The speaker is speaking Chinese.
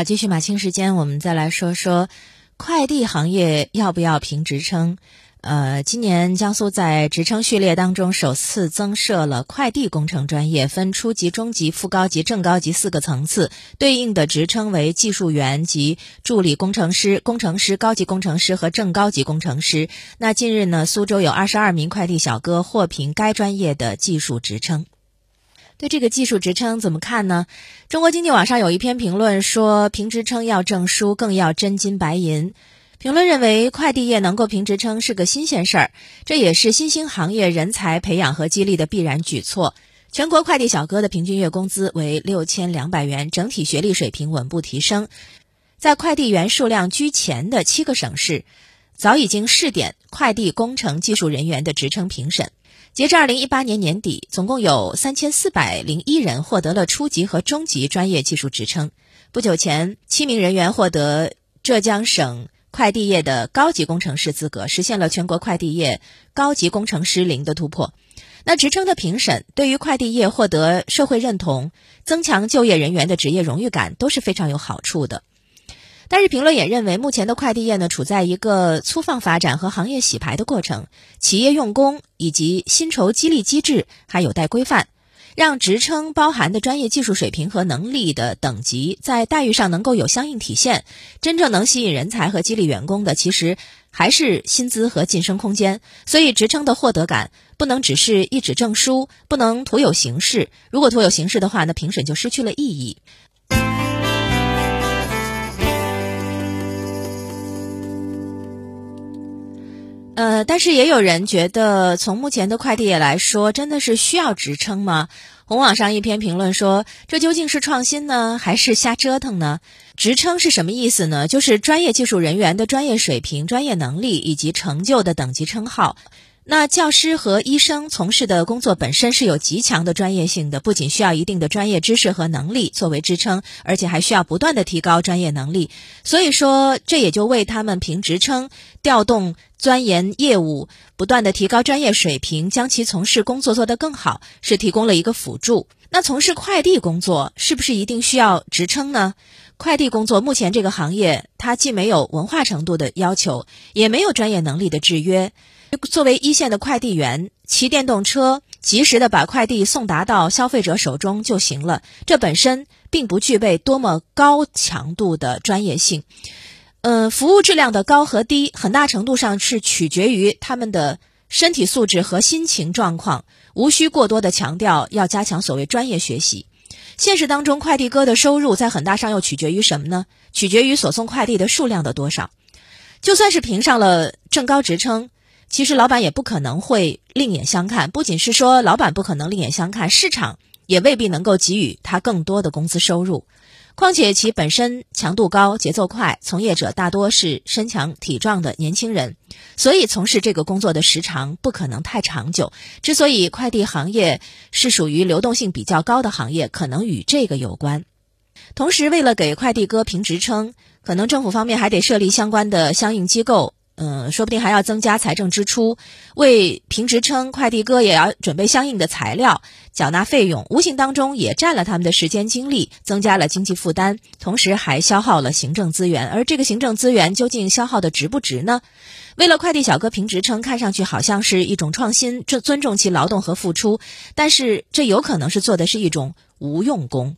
好，继续马清时间，我们再来说说快递行业要不要评职称。呃，今年江苏在职称序列当中首次增设了快递工程专业，分初级、中级、副高级、正高级四个层次，对应的职称为技术员及助理工程师、工程师、高级工程师和正高级工程师。那近日呢，苏州有二十二名快递小哥获评该专业的技术职称。对这个技术职称怎么看呢？中国经济网上有一篇评论说，评职称要证书，更要真金白银。评论认为，快递业能够评职称是个新鲜事儿，这也是新兴行业人才培养和激励的必然举措。全国快递小哥的平均月工资为六千两百元，整体学历水平稳步提升。在快递员数量居前的七个省市，早已经试点快递工程技术人员的职称评审。截至二零一八年年底，总共有三千四百零一人获得了初级和中级专业技术职称。不久前，七名人员获得浙江省。快递业的高级工程师资格实现了全国快递业高级工程师零的突破。那职称的评审对于快递业获得社会认同、增强就业人员的职业荣誉感都是非常有好处的。但是评论也认为，目前的快递业呢处在一个粗放发展和行业洗牌的过程，企业用工以及薪酬激励机制还有待规范。让职称包含的专业技术水平和能力的等级在待遇上能够有相应体现，真正能吸引人才和激励员工的，其实还是薪资和晋升空间。所以，职称的获得感不能只是一纸证书，不能徒有形式。如果徒有形式的话，那评审就失去了意义。呃，但是也有人觉得，从目前的快递业来说，真的是需要职称吗？红网上一篇评论说，这究竟是创新呢，还是瞎折腾呢？职称是什么意思呢？就是专业技术人员的专业水平、专业能力以及成就的等级称号。那教师和医生从事的工作本身是有极强的专业性的，不仅需要一定的专业知识和能力作为支撑，而且还需要不断的提高专业能力。所以说，这也就为他们评职称、调动、钻研业务、不断的提高专业水平，将其从事工作做得更好，是提供了一个辅助。那从事快递工作是不是一定需要职称呢？快递工作目前这个行业，它既没有文化程度的要求，也没有专业能力的制约。作为一线的快递员，骑电动车及时的把快递送达到消费者手中就行了。这本身并不具备多么高强度的专业性。嗯，服务质量的高和低，很大程度上是取决于他们的身体素质和心情状况。无需过多的强调要加强所谓专业学习。现实当中，快递哥的收入在很大上又取决于什么呢？取决于所送快递的数量的多少。就算是评上了正高职称。其实老板也不可能会另眼相看，不仅是说老板不可能另眼相看，市场也未必能够给予他更多的工资收入。况且其本身强度高、节奏快，从业者大多是身强体壮的年轻人，所以从事这个工作的时长不可能太长久。之所以快递行业是属于流动性比较高的行业，可能与这个有关。同时，为了给快递哥评职称，可能政府方面还得设立相关的相应机构。嗯，说不定还要增加财政支出，为评职称快递哥也要准备相应的材料，缴纳费用，无形当中也占了他们的时间精力，增加了经济负担，同时还消耗了行政资源。而这个行政资源究竟消耗的值不值呢？为了快递小哥评职称，看上去好像是一种创新，尊尊重其劳动和付出，但是这有可能是做的是一种无用功。